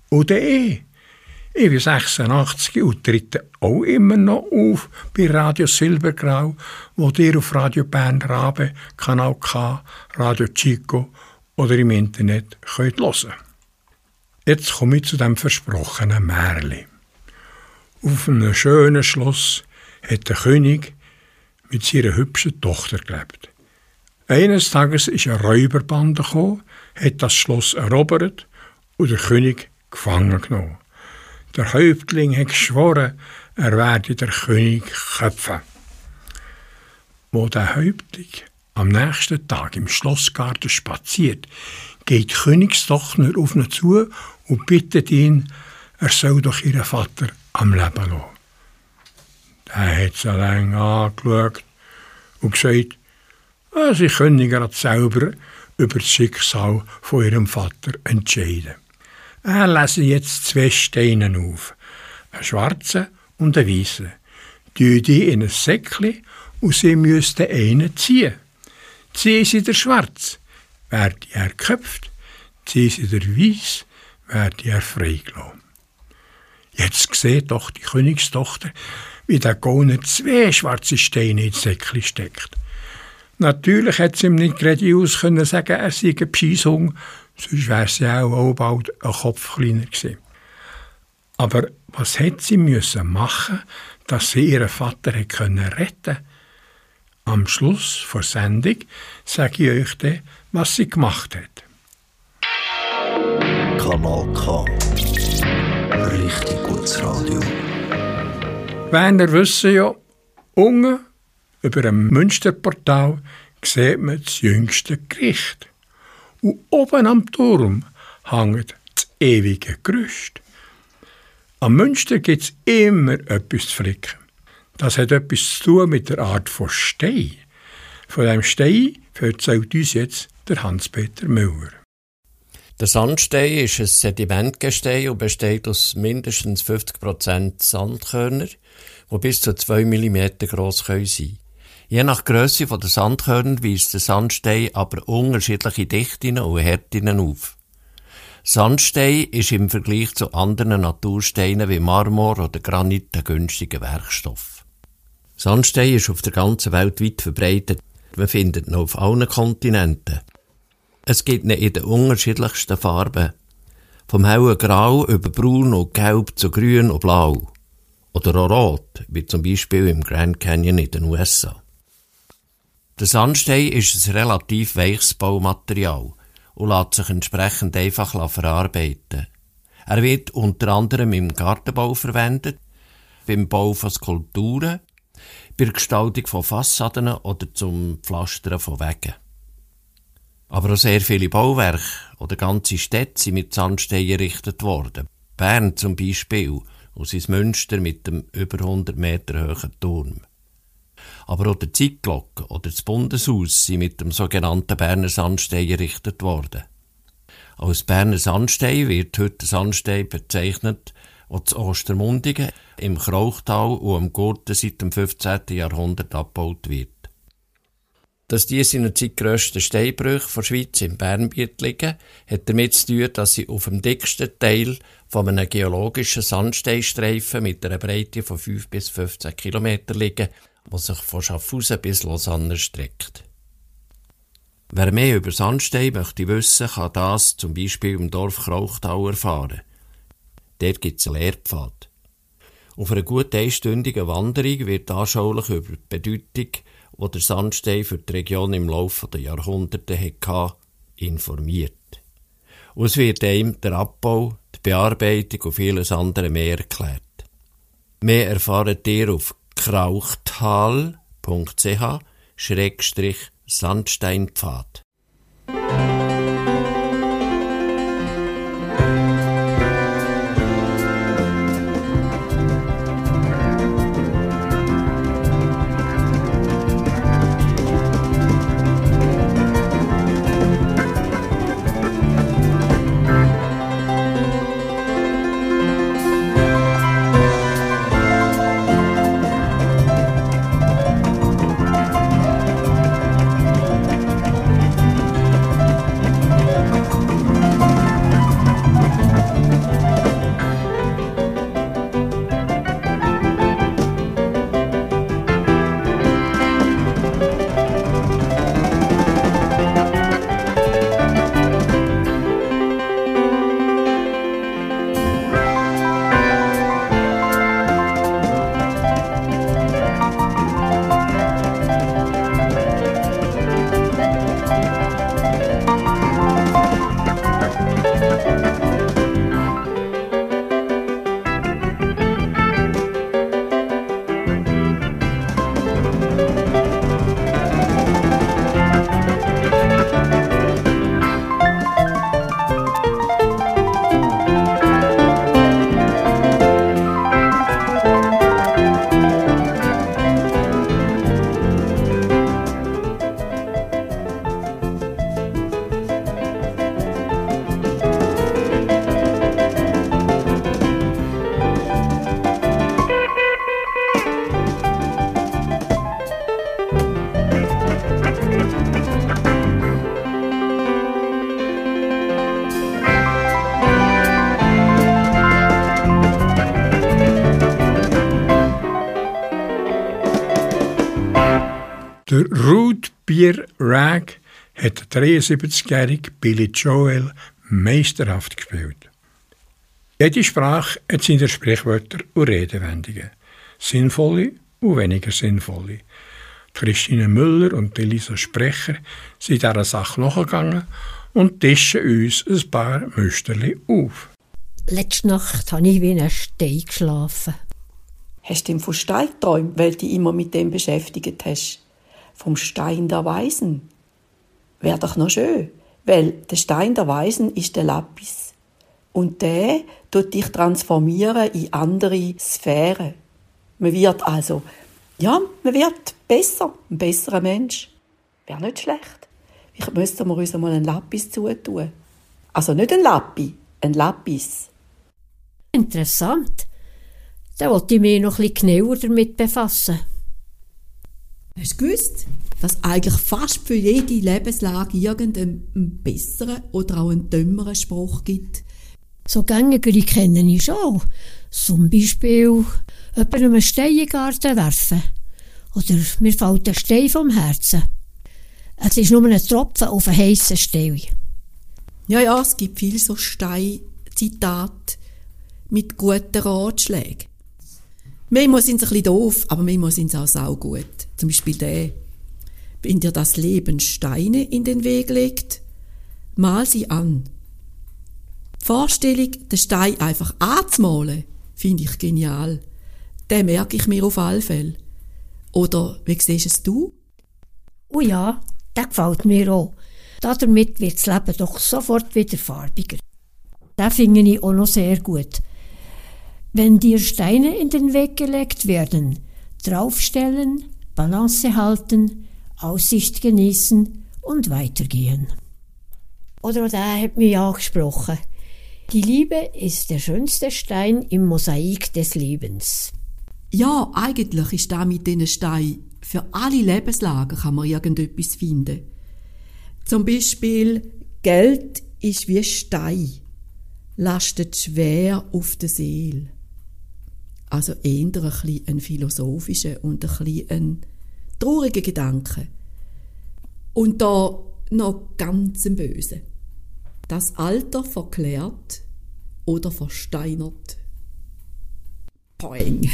Oder eh. Ich bin 86 und tritt auch immer noch auf bei Radio Silbergrau, wo ihr auf Radio Bern Rabe, Kanal K, Radio Chico oder im Internet könnt hören. Jetzt komme ich zu dem versprochenen Märli. Auf einem schönen Schloss hat der König mit seiner hübschen Tochter gelebt. Eines Tages ist eine Räuberbande gekommen, hat das Schloss erobert und der König gefangen genommen. Der Häuptling hat geschworen, er werde der König köpfen. Wo der Häuptling am nächsten Tag im Schlossgarten spaziert, geht die Königstochter auf ihn zu und bittet ihn, er soll doch ihren Vater am Leben lassen. Der hat sie lange angeschaut und gesagt, sie können gerade selber über das Schicksal von ihrem Vater entscheiden. Er lese jetzt zwei Steine auf, einen schwarzen und einen weißen. Tue die in ein Säckchen und sie müssten einen ziehen. Ziehen sie der schwarz, werde er geköpft, ziehen sie der weiß, werde er freigelassen. Jetzt sieht doch die Königstochter, wie der Gauner zwei schwarze Steine ins Säckchen steckt. Natürlich hätte sie ihm nicht geradeaus können sagen, er sei ein Bescheissung, sonst wäre sie auch, auch bald ein Kopf kleiner gewesen. Aber was hätte sie müssen machen, dass sie ihren Vater hätte können retten? Am Schluss der Sendung sage ich euch dann, was sie gemacht hat. Kanal K. Richtig gutes Radio. Werner wissen ja, unten über dem Münsterportal sieht man das jüngste Gericht. Und oben am Turm hängt das ewige Gerüst. Am Münster gibt es immer etwas zu flicken. Das hat etwas zu tun mit der Art von Stein. Von dem Stein erzählt uns jetzt der Hans-Peter Müller. Der Sandstein ist ein Sedimentgestein und besteht aus mindestens 50% Sandkörner, die bis zu 2 mm groß sein können. Je nach Größe der Sandkörner weist der Sandstein aber unterschiedliche Dichten und Härten auf. Sandstein ist im Vergleich zu anderen Natursteinen wie Marmor oder Granit ein günstiger Werkstoff. Sandstein ist auf der ganzen Welt weit verbreitet. Man findet ihn auf allen Kontinenten. Es gibt ihn in den unterschiedlichsten Farben. Vom hellen Grau über Braun und Gelb zu Grün und Blau. Oder auch Rot, wie zum Beispiel im Grand Canyon in den USA. Der Sandstein ist ein relativ weiches Baumaterial und lässt sich entsprechend einfach verarbeiten. Er wird unter anderem im Gartenbau verwendet, beim Bau von Skulpturen, bei der Gestaltung von Fassaden oder zum Pflastern von Wegen. Aber auch sehr viele Bauwerke oder ganze Städte sind mit Sandstein errichtet worden. Bern zum Beispiel und sein Münster mit dem über 100 Meter hohen Turm. Aber auch der Zeitglocke oder das Bundeshaus sind mit dem sogenannten Berner Sandstein errichtet worden. Als Berner Sandstein wird heute der Sandstein bezeichnet, der zu Ostermundigen im Krauchtal und am Gurten seit dem 15. Jahrhundert abgebaut wird. Dass diese in der Zeit grössten Steinbrüche der Schweiz im Bernbiet liegen, hat damit zu tun, dass sie auf dem dicksten Teil von einem geologischen Sandsteinstreifen mit einer Breite von 5 bis 15 Kilometer liegen, der sich von Schaffhausen bis Lausanne streckt. Wer mehr über Sandstein möchte wissen, kann das zum Beispiel im Dorf Krauchtal erfahren. Dort gibt es einen Lehrpfad. Auf einer gut einstündigen Wanderung wird anschaulich über die Bedeutung wo der Sandstein für die Region im Laufe der Jahrhunderte hatte, informiert. Und es wird einem der Abbau, die Bearbeitung und vieles andere mehr erklärt. Mehr erfahrt ihr auf krauchtal.ch-sandsteinpfad. Der Ruth Bier Rag hat der 73-jährige Billy Joel meisterhaft gespielt. Jede Sprache hat seine Sprichwörter und Redewendungen. Sinnvolle und weniger sinnvolle. Christine Müller und Elisa Sprecher sind dieser Sache nachgegangen und tischen uns ein paar Müsterli auf. Letzte Nacht habe ich wie ein Stein geschlafen. Hast du von Stein geträumt, weil du dich immer mit dem beschäftigt hast? Vom Stein der Weisen? Wäre doch noch schön, weil der Stein der Weisen ist der Lapis. Und der tut dich transformieren in andere Sphären. Man wird also, ja, man wird besser, ein besserer Mensch. Wäre nicht schlecht. Ich müsste mir uns mal einen Lapis zutun. Also nicht ein Lappi, ein Lapis. Interessant. Da wollte ich mich noch ein bisschen genauer damit befassen. Hast du gewusst, dass eigentlich fast für jede Lebenslage irgendeinen besseren oder auch einen dümmeren Spruch gibt? So gängigere kenne ich schon. Zum Beispiel jemandem einen Stein in den Garten werfen. Oder mir fällt ein Stein vom Herzen. Es ist nur ein Tropfen auf einen heissen Stein. Ja, ja, es gibt viele so Stein-Zitate mit guten Ratschlägen. Manchmal sind sie ein bisschen doof, aber manchmal sind sie auch saugut. Zum Beispiel der, wenn dir das Leben Steine in den Weg legt, mal sie an. Die Vorstellung, den Stein einfach anzumalen, finde ich genial. Den merke ich mir auf alle Fälle. Oder wie siehst es du? Oh ja, der gefällt mir auch. Damit wird das Leben doch sofort wieder farbiger. Den finde ich auch noch sehr gut. Wenn dir Steine in den Weg gelegt werden, draufstellen, Balance halten, Aussicht genießen und weitergehen. Oder der hat mich angesprochen. Die Liebe ist der schönste Stein im Mosaik des Lebens. Ja, eigentlich ist da mit diesen Steinen für alle Lebenslagen kann man irgendetwas finden. Zum Beispiel Geld ist wie Stein, lastet schwer auf der Seele. Also eher ein, bisschen philosophischer und ein, bisschen trauriger Gedanke. Und da noch ganz ein Böse. Das Alter verklärt oder versteinert. Poing.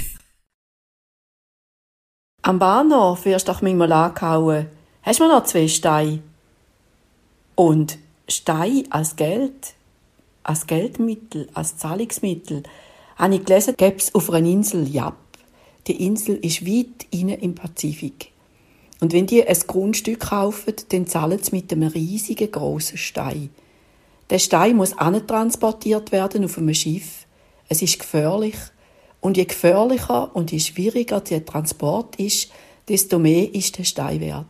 Am Bahnhof wirst du doch manchmal angehauen. Hast du noch zwei Steine? Und Stein als Geld, als Geldmittel, als Zahlungsmittel, habe ich gelesen, gäbe es auf einer Insel Jap. Die Insel ist weit inne im Pazifik. Und wenn die ein Grundstück kaufen, dann zahlen sie mit einem riesigen grossen Stein. Der Stein muss transportiert werden auf einem Schiff. Es ist gefährlich. Und je gefährlicher und je schwieriger der Transport ist, desto mehr ist der Stein wert.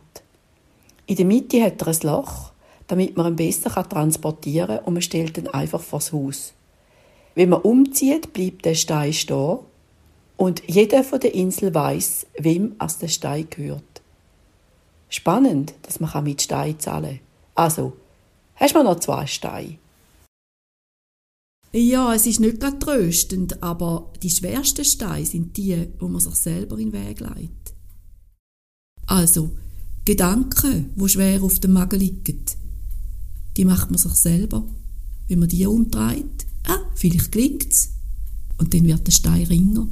In der Mitte hat er ein Loch, damit man ihn besser transportieren kann und man stellt ihn einfach vors Haus. Wenn man umzieht, bleibt der Stein stehen und jeder von der Insel weiß, wem als der Stein gehört. Spannend, dass man mit Stein zahlen kann. Also, hast du noch zwei Steine? Ja, es ist nicht gerade tröstend, aber die schwersten Steine sind die, wo man sich selber in den Weg leitet. Also, Gedanken, wo schwer auf dem Magen liegen, die macht man sich selber, wenn man die umdreht. Ah, vielleicht klingt's. Und dann wird der Stein ringer.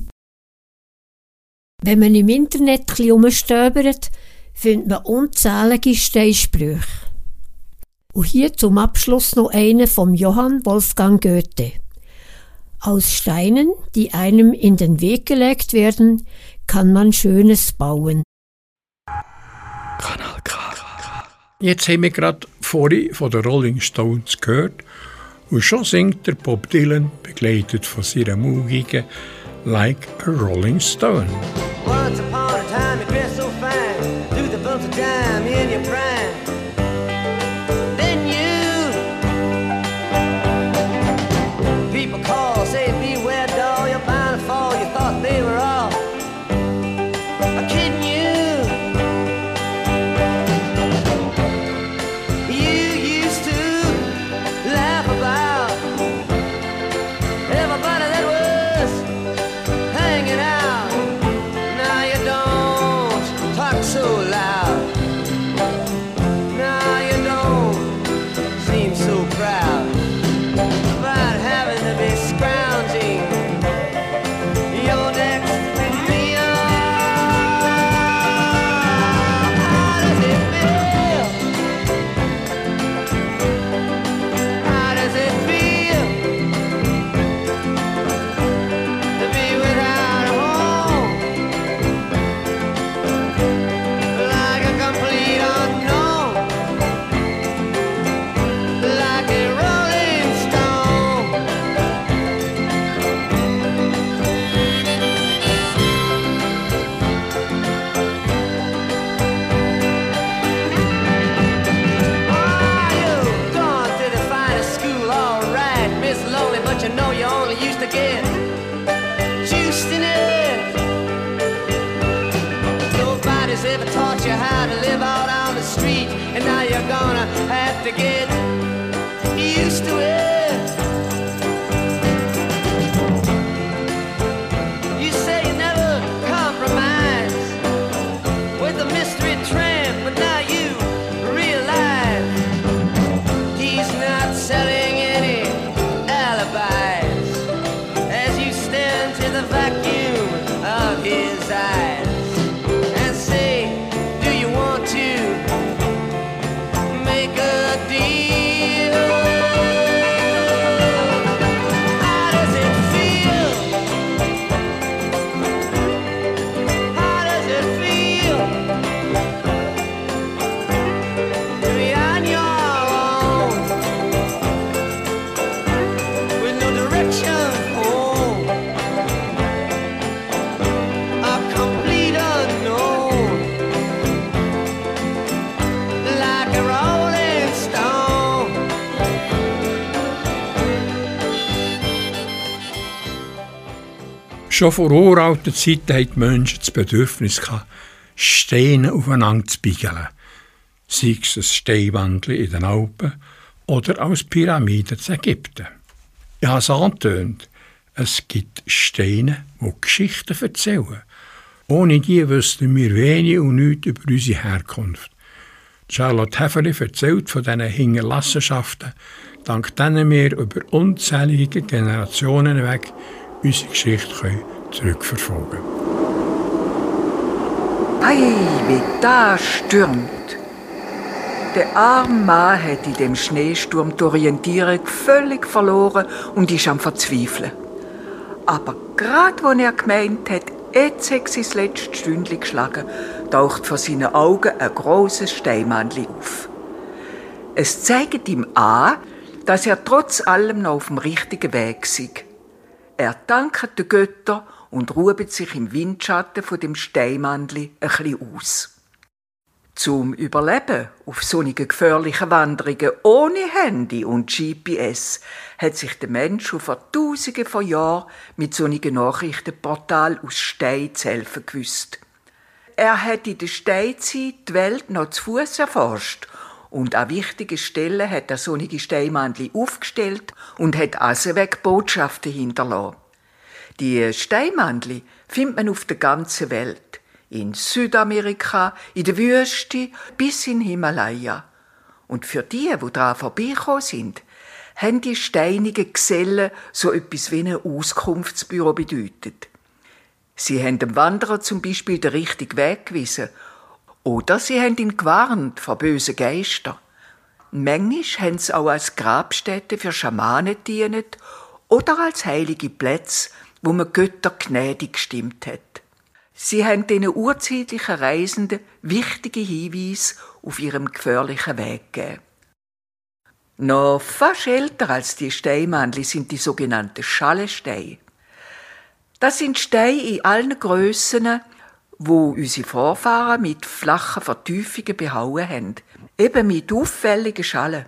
Wenn man im Internet ein bisschen umstöbert, findet man unzählige Steinsprüche. Und hier zum Abschluss noch eine vom Johann Wolfgang Goethe. Aus Steinen, die einem in den Weg gelegt werden, kann man Schönes bauen. Kanal K. Jetzt haben wir gerade vorhin von den Rolling Stones gehört und schon singt der Bob Dylan, begleitet von seiner Mugigen Like a Rolling Stone. Schon vor uralten Zeiten hatten die Menschen das Bedürfnis, Steine aufeinander zu biegeln. Sei es ein Steinwandel in den Alpen oder als Pyramide zu Ägypten. Ich habe es angetönt, es gibt Steine, die Geschichten erzählen. Ohne die wüssten wir wenig und nichts über unsere Herkunft. Charlotte Häferli erzählt von diesen Hinterlassenschaften, dank denen wir über unzählige Generationen weg unsere Geschichte können zurückverfolgen können. Ei, wie da stürmt. Der arme Mann hat in dem Schneesturm die Orientierung völlig verloren und ist am Verzweifeln. Aber gerade wo er gemeint hat, jetzt hat sein letztes Stündchen geschlagen, taucht vor seinen Augen ein großes Steinmännchen auf. Es zeigt ihm an, dass er trotz allem noch auf dem richtigen Weg sei. Er dankt den Göttern und ruht sich im Windschatten von dem Steinmannli ein bisschen aus. Zum Überleben auf solchen gefährlichen Wanderungen ohne Handy und GPS hat sich der Mensch schon vor Tausenden von Jahren mit solchen Nachrichtenportal aus Stein zu helfen gewusst. Er hat in der Steinzeit die Welt noch zu Fuß erforscht und an wichtigen Stellen hat er solche Steinmannli aufgestellt und hat also weg Botschaften hinterlassen. Die Steinmannli findet man auf der ganzen Welt. In Südamerika, in der Wüste bis in Himalaya. Und für die, wo da vorbeigekommen sind, haben die steinigen Gesellen so etwas wie ein Auskunftsbüro bedeutet. Sie haben dem Wanderer zum Beispiel den richtigen Weg gewiesen oder sie haben ihn gewarnt vor bösen Geistern. Manchmal haben sie auch als Grabstätte für Schamanen gedient oder als heilige Plätze, wo man Götter gnädig gestimmt hat. Sie haben den urzeitlichen Reisenden wichtige Hinweise auf ihrem gefährlichen Weg gegeben. Noch fast älter als die Steinmannli sind die sogenannten Schallensteine. Das sind Steine in allen Grössen, wo unsere Vorfahren mit flachen Vertiefungen behauen haben, eben mit auffälligen Schallen.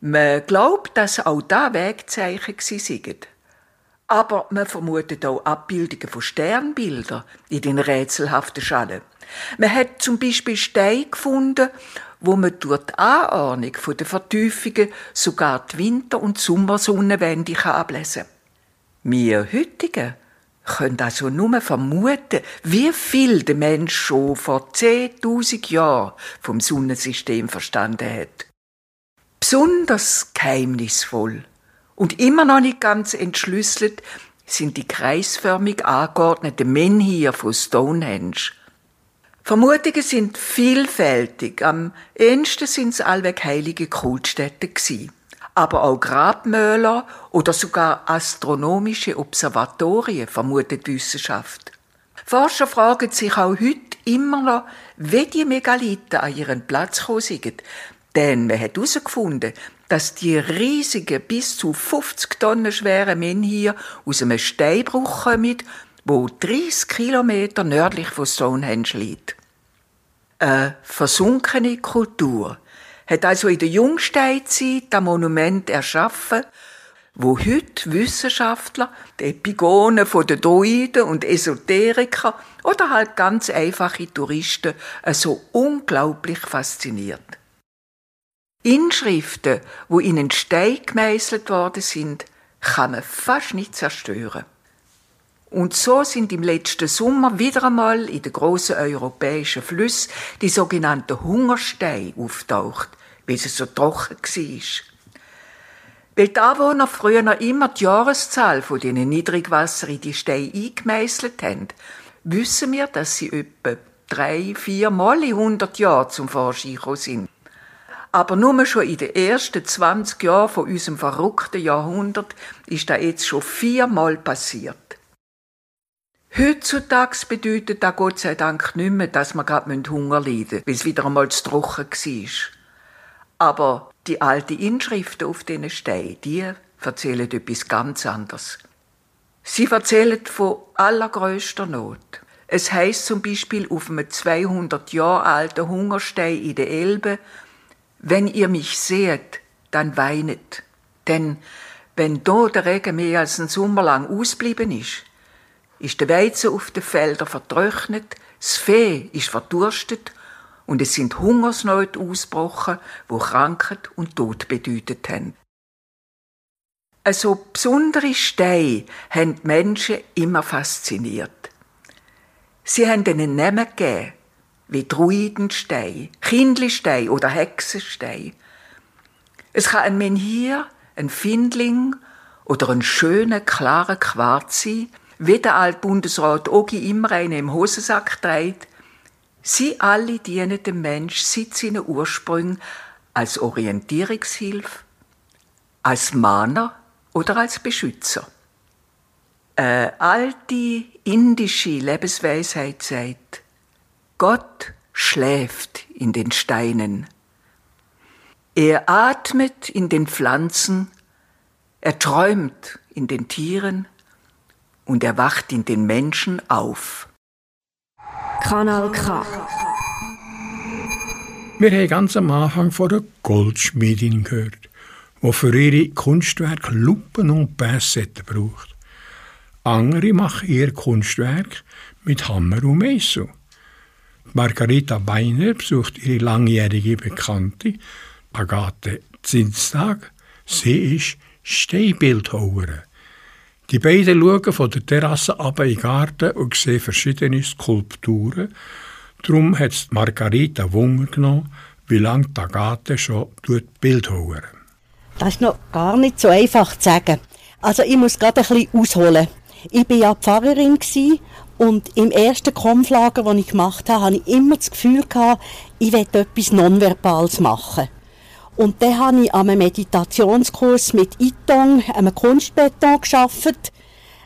Man glaubt, dass auch da Wegzeichen seien. Aber man vermutet auch Abbildungen von Sternbildern in den rätselhaften Schallen. Man hat zum Beispiel Steine gefunden, wo man durch die Anordnung der Vertiefungen sogar die Winter- und Sommersonnenwende ablesen kann. Wir heutigen können also nur vermuten, wie viel der Mensch schon vor 10.000 Jahren vom Sonnensystem verstanden hat. Besonders geheimnisvoll und immer noch nicht ganz entschlüsselt sind die kreisförmig angeordneten Menhir von Stonehenge. Vermutungen sind vielfältig. Am ehesten sind es allweg heilige Kultstätten gewesen. Aber auch Grabmäler oder sogar astronomische Observatorien vermutet die Wissenschaft. Forscher fragen sich auch heute immer noch, wie die Megalithen an ihren Platz gekommen. Denn man hat herausgefunden, dass die riesigen, bis zu 50 Tonnen schweren Menhir aus einem Steinbruch kommen, wo 30 Kilometer nördlich von Stonehenge liegt. Eine versunkene Kultur hat also in der Jungsteinzeit das Monument erschaffen, wo heute Wissenschaftler, die Epigonen von den Druiden und Esoteriker oder halt ganz einfache Touristen so unglaublich fasziniert. Inschriften, wo in den Stein gemeißelt worden sind, kann man fast nicht zerstören. Und so sind im letzten Sommer wieder einmal in den grossen europäischen Flüssen die sogenannten Hungersteine auftaucht, weil es so trocken war. Weil die Anwohner früher noch immer die Jahreszahl von diesen Niedrigwasser in die Steine eingemeißelt haben, wissen wir, dass sie etwa drei, vier Mal in 100 Jahren zum Vorschein gekommen sind. Aber nur schon in den ersten 20 Jahren von unserem verrückten Jahrhundert ist das jetzt schon viermal passiert. Heutzutage bedeutet das Gott sei Dank nicht mehr, dass wir gerade Hunger leiden müssen, weil es wieder einmal zu trocken war. Aber die alten Inschriften auf diesen Steinen, die erzählen etwas ganz anderes. Sie erzählen von allergrößter Not. Es heißt zum Beispiel auf einem 200 Jahre alten Hungerstein in der Elbe, wenn ihr mich seht, dann weinet. Denn wenn da der Regen mehr als einen Sommer lang ausblieben ist, ist der Weizen auf den Feldern vertrocknet, das Vieh ist verdurstet und es sind Hungersnot ausgebrochen, wo Krankheit und Tod bedeutet haben. Also besondere Steine haben die Menschen immer fasziniert. Sie haben ihnen Namen gegeben, wie Druidenstein, Kindlistein oder Hexenstein. Es kann ein Menhir, ein Findling oder ein schöner, klarer Quarz sein, wie der Altbundesrat Ogi immer einen im Hosensack trägt. Sie alle dienen dem Mensch seit seinen Ursprüngen als Orientierungshilfe, als Mahner oder als Beschützer. Eine alte indische Lebensweisheit sagt, Gott schläft in den Steinen. Er atmet in den Pflanzen, er träumt in den Tieren und er wacht in den Menschen auf. Kanal K. Wir haben ganz am Anfang von der Goldschmiedin gehört, die für ihre Kunstwerke Lupen und Bassetten braucht. Andere machen ihr Kunstwerk mit Hammer und Messel. Margarita Beiner besucht ihre langjährige Bekannte, Agathe Zinstag. Sie ist Steinbildhauerin. Die beiden schauen von der Terrasse ab in den Garten und sehen verschiedene Skulpturen. Darum hat Margarita Wunder genommen, wie lange die Agathe schon Bildhauerin Das ist noch gar nicht so einfach zu sagen. Also ich muss gerade ein bisschen ausholen. Ich war ja Pfarrerin und im ersten Kampflager, das ich gemacht habe, hatte ich immer das Gefühl, ich will etwas Nonverbales machen. Und dann habe ich an einem Meditationskurs mit Itong, einem Kunstbeton, geschafft.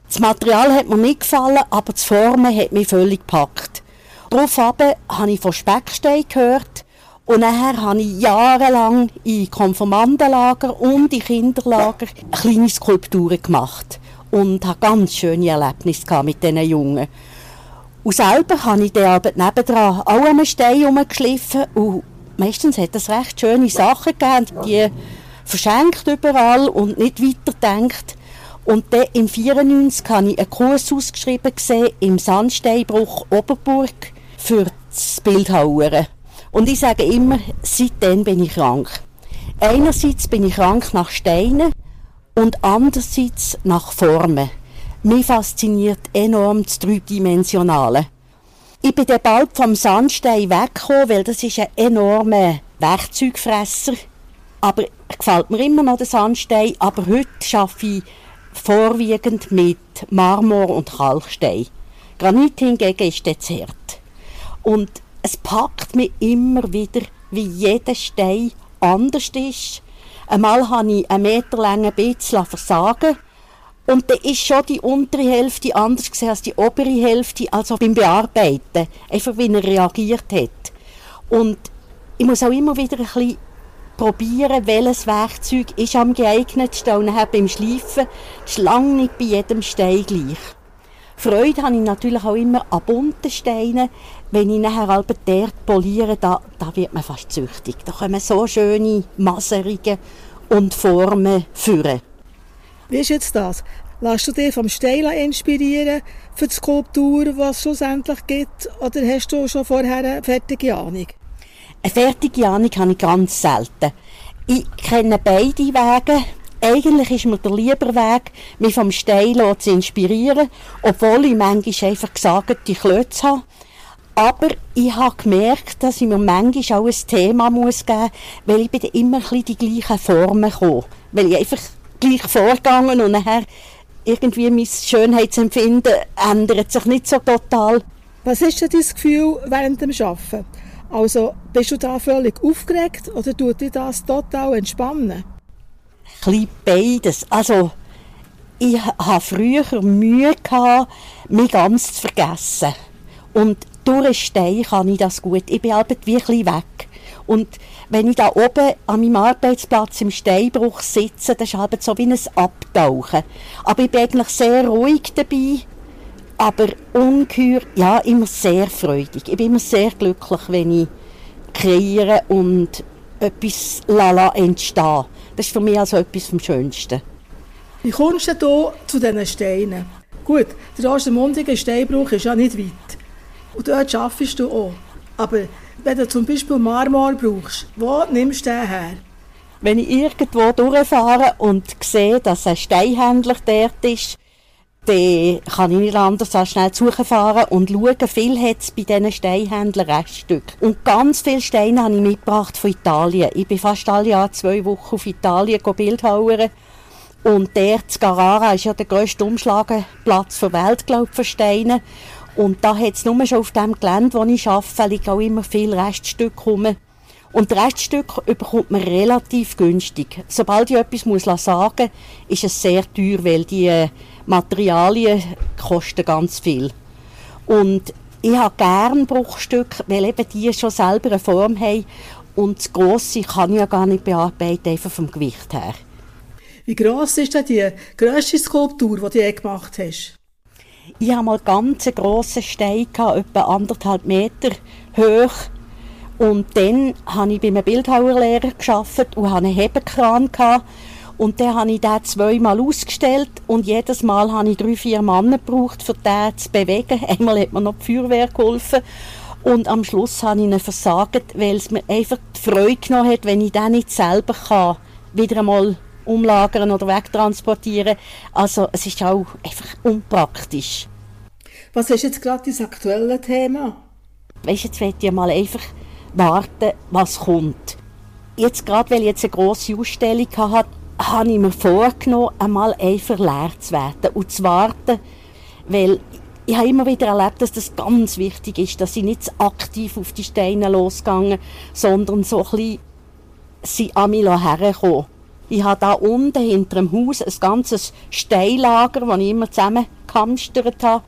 Das Material hat mir nicht gefallen, aber das Formen hat mich völlig gepackt. Daraufhin habe ich von Speckstein gehört und nachher habe ich jahrelang in Konformandenlager und in Kinderlager kleine Skulpturen gemacht und hatte ganz schöne Erlebnisse mit diesen Jungen. Und selber habe ich dann aber nebendran auch einen Stein herumgeschliffen und meistens hat es recht schöne Sachen gegeben, die verschenkt überall und nicht weiterdenkt. Und dann im 94 habe ich einen Kurs ausgeschrieben gesehen im Sandsteinbruch Oberburg für das Bildhauern. Und ich sage immer, seitdem bin ich krank. Einerseits bin ich krank nach Steinen und andererseits nach Formen. Mich fasziniert enorm das Dreidimensionale. Ich bin dann bald vom Sandstein weggekommen, weil das ist ein enormer Werkzeugfresser. Aber gefällt mir immer noch der Sandstein. Aber heute arbeite ich vorwiegend mit Marmor und Kalkstein. Granit hingegen ist der hart. Und es packt mich immer wieder, wie jeder Stein anders ist. Einmal habe ich einen Meter langen Bisschen versagen und dann ist schon die untere Hälfte anders gesehen als die obere Hälfte, also beim Bearbeiten. Einfach wie er reagiert hat. Und ich muss auch immer wieder ein bisschen probieren, welches Werkzeug ist am geeignetsten. Und dann beim Schleifen ist lange nicht bei jedem Stein gleich. Freude habe ich natürlich auch immer an bunten Steinen. Wenn ich nachher halb der poliere, da, da wird man fast züchtig. Da kommen so schöne Maserungen und Formen führen. Wie ist jetzt das? Lass du dich vom Stein inspirieren für die Skulptur, die es schlussendlich gibt? Oder hast du schon vorher eine fertige Ahnung? Eine fertige Ahnung habe ich ganz selten. Ich kenne beide Wege. Eigentlich ist mir der lieber Weg, mich vom Stein zu inspirieren, obwohl ich manchmal einfach gesagt die Klötze habe. Aber ich habe gemerkt, dass ich mir manchmal auch ein Thema geben muss, weil ich immer die gleichen Formen komme. Weil ich einfach gleich vorgegangen und nachher irgendwie mein Schönheitsempfinden ändert sich nicht so total. Was ist denn dein Gefühl während dem Arbeiten? Also, bist du da völlig aufgeregt oder tut dich das total entspannen? Ein beides. Also, ich hatte früher Mühe, gehabt, mich ganz zu vergessen. Und durch den Stein kann ich das gut. Ich bin halt wie ein weg. Und wenn ich da oben an meinem Arbeitsplatz im Steinbruch sitze, das ist halt so wie ein Abtauchen. Aber ich bin eigentlich sehr ruhig dabei, aber ungeheuer, ja, immer sehr freudig. Ich bin immer sehr glücklich, wenn ich kreiere und etwas lala entstehen. Das ist für mich also etwas vom Schönsten. Wie kommst du hier zu diesen Steinen? Gut, der Ostermundigen Steinbruch ist ja nicht weit. Und dort arbeitest du auch. Aber wenn du zum Beispiel Marmor brauchst, wo nimmst du den her? Wenn ich irgendwo durchfahre und sehe, dass ein Steinhändler dort ist, dann kann ich nicht anders als schnell suchen und schauen, viel hat es bei diesen Steinhändlern Reststücke. Und ganz viele Steine habe ich mitgebracht von Italien. Ich bin fast alle Jahre zwei Wochen auf Italien Bildhauern. Und der Carrara ist ja der grösste Umschlagplatz der Welt, glaube ich, für Steine. Und da hat es nur schon auf dem Gelände, wo ich arbeite, liegen auch immer viele Reststücke rum. Und Reststücke bekommt man relativ günstig. Sobald ich etwas muss sagen muss, ist es sehr teuer, weil die äh, Materialien kosten ganz viel. Und ich habe gerne Bruchstücke, weil eben die schon selber eine Form haben. Und das Grosse kann ich ja gar nicht bearbeiten, einfach vom Gewicht her. Wie gross ist denn die grösste Skulptur, die du gemacht hast? Ich hatte mal ganz grossen Stein, etwa anderthalb Meter hoch. Und dann habe ich bei einem Bildhauerlehrer gearbeitet und hatte einen Hebekran. Gehabt. Und dann habe ich den zweimal ausgestellt und jedes Mal habe ich drei, vier Männer gebraucht, für den zu bewegen. Einmal hat mir noch die Feuerwehr geholfen. Und am Schluss habe ich ihn versagt, weil es mir einfach die Freude genommen hat, wenn ich den nicht selber kann, wieder einmal umlagern oder wegtransportieren. Also es ist auch einfach unpraktisch. Was ist jetzt gerade das aktuelle Thema? Weißt, jetzt möchte ich mal einfach warten, was kommt. Jetzt gerade, weil ich jetzt eine grosse Ausstellung hatte, habe ich mir vorgenommen, einmal einfach leer zu werden und zu warten, weil ich habe immer wieder erlebt, dass das ganz wichtig ist, dass ich nicht aktiv auf die Steine losgegangen, sondern so ein bisschen sie an mich herkommen ich habe da unten hinter dem Haus ein ganzes Steinlager, das ich immer zusammengehamstert habe.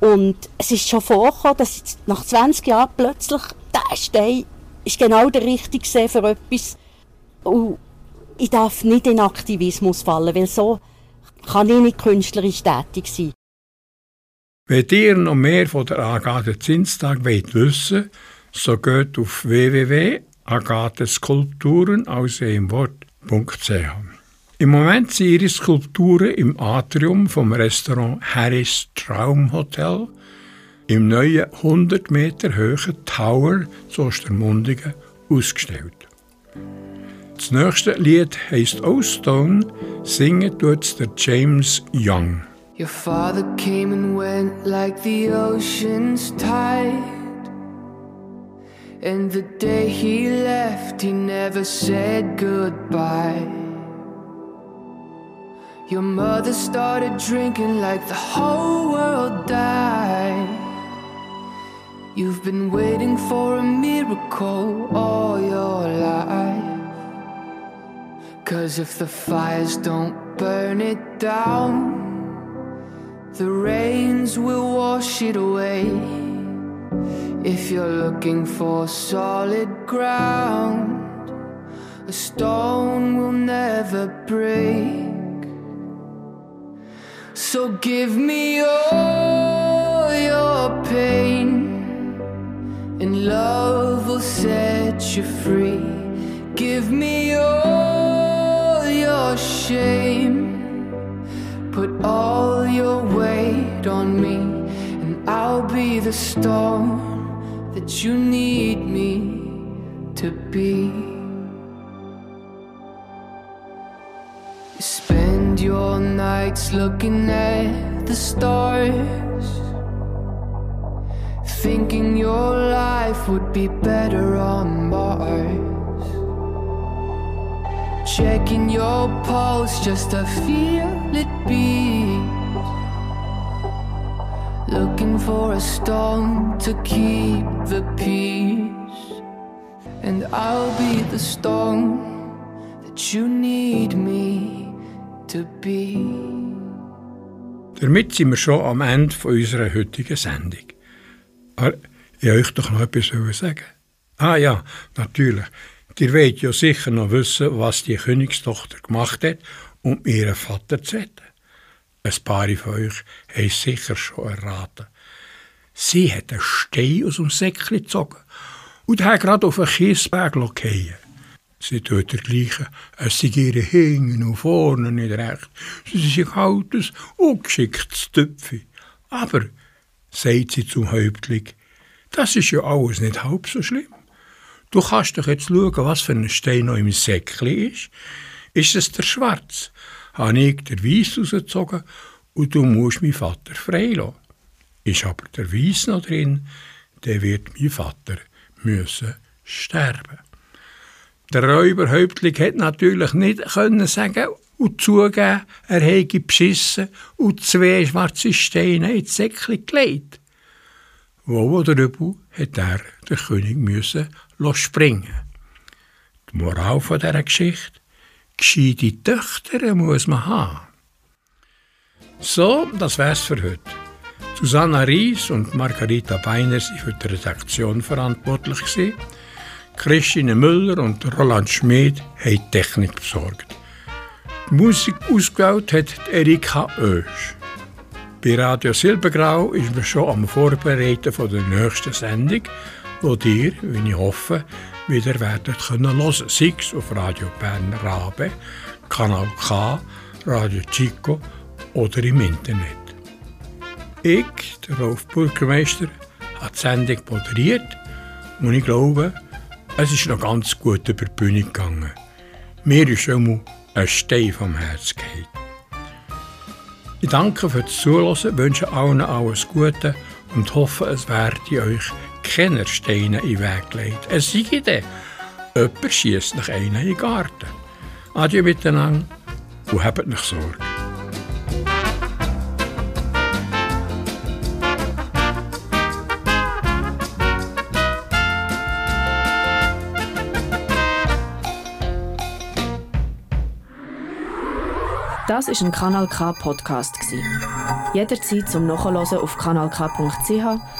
Und es ist schon vorgekommen, dass ich nach 20 Jahren plötzlich der Stein ist genau der richtige für etwas. Und ich darf nicht in Aktivismus fallen, weil so kann ich nicht künstlerisch tätig sein. Wenn ihr noch mehr von der Agathe Zinstag wollt wissen so geht auf www.agatheskulpturen aus einem Wort im Moment sind ihre Skulpturen im Atrium vom Restaurant Harris Traumhotel im neuen 100 Meter hohen Tower zu Ostermundigen ausgestellt. Das nächste Lied heisst O Stone, singen tut der James Young. Your father came and went like the ocean's tide. And the day he left, he never said goodbye. Your mother started drinking like the whole world died. You've been waiting for a miracle all your life. Cause if the fires don't burn it down, the rains will wash it away. If you're looking for solid ground, a stone will never break. So give me all your pain, and love will set you free. Give me all your shame, Put all your weight on me, and I'll be the storm you need me to be. You spend your nights looking at the stars, thinking your life would be better on Mars. Checking your pulse just to feel it beat. Looking for a storm to keep the peace. And I'll be the storm that you need me to be. Damit sind wir schon am Ende von unserer heutigen Sendung. Aber ich euch doch noch etwas sagen. Ah ja, natürlich. Ihr wollt ja sicher noch wissen, was die Königstochter gemacht hat, um ihren Vater zu retten. Ein paar von euch haben es sicher schon erraten. Sie hat einen Stein aus dem Säckchen gezogen und hat gerade auf einen Kiesberg fallen. Sie tut dergleichen, es sei ihre hinten und vorne nicht recht. Sie sind ein altes, ungeschicktes Töpfi. Aber, sagt sie zum Häuptling, das ist ja alles nicht halb so schlimm. Du kannst doch jetzt schauen, was für ein Stein noch im Säckchen ist. Ist es der Schwarz? Habe ich den Weiss rausgezogen und du musst meinen Vater freilassen. Ist aber der Weiss noch drin, dann wird mein Vater müssen sterben. Der Räuberhäuptling hätte natürlich nicht können sagen und zugeben, er hätte beschissen und zwei schwarze Steine ins Säckchen gelegt. Wo oder übel hat er den König müssen springen. Die Moral von dieser Geschichte, gescheite Töchter muss man haben. So, das wär's für heute. Susanna Ries und Margarita Beiner sind für die Redaktion verantwortlich. Christine Müller und Roland Schmid haben die Technik besorgt. Die Musik ausgewählt hat Erika Oesch. Bei Radio Silbergrau ist man schon am Vorbereiten der nächsten Sendung, wo ihr, wie ich hoffe, wieder werdet können hören. Sei es auf Radio Bern Rabe, Kanal K, Radio Chico oder im Internet. Ich, der Rolf Bürgermeister, habe die Sendung moderiert und ich glaube, es ist noch ganz gut über die Bühne gegangen. Mir ist schon ein Stein vom Herz gefallen. Ich danke fürs Zuhören, wünsche allen alles Gute und hoffe, es werde euch keine Steine in den Weg gelegt. Es sei denn, jemand schiesst nach einen in den Garten. Adieu miteinander und habt nicht Sorge. Das ist ein Kanal K Podcast Jederzeit zum Nachhören auf kanalk.ch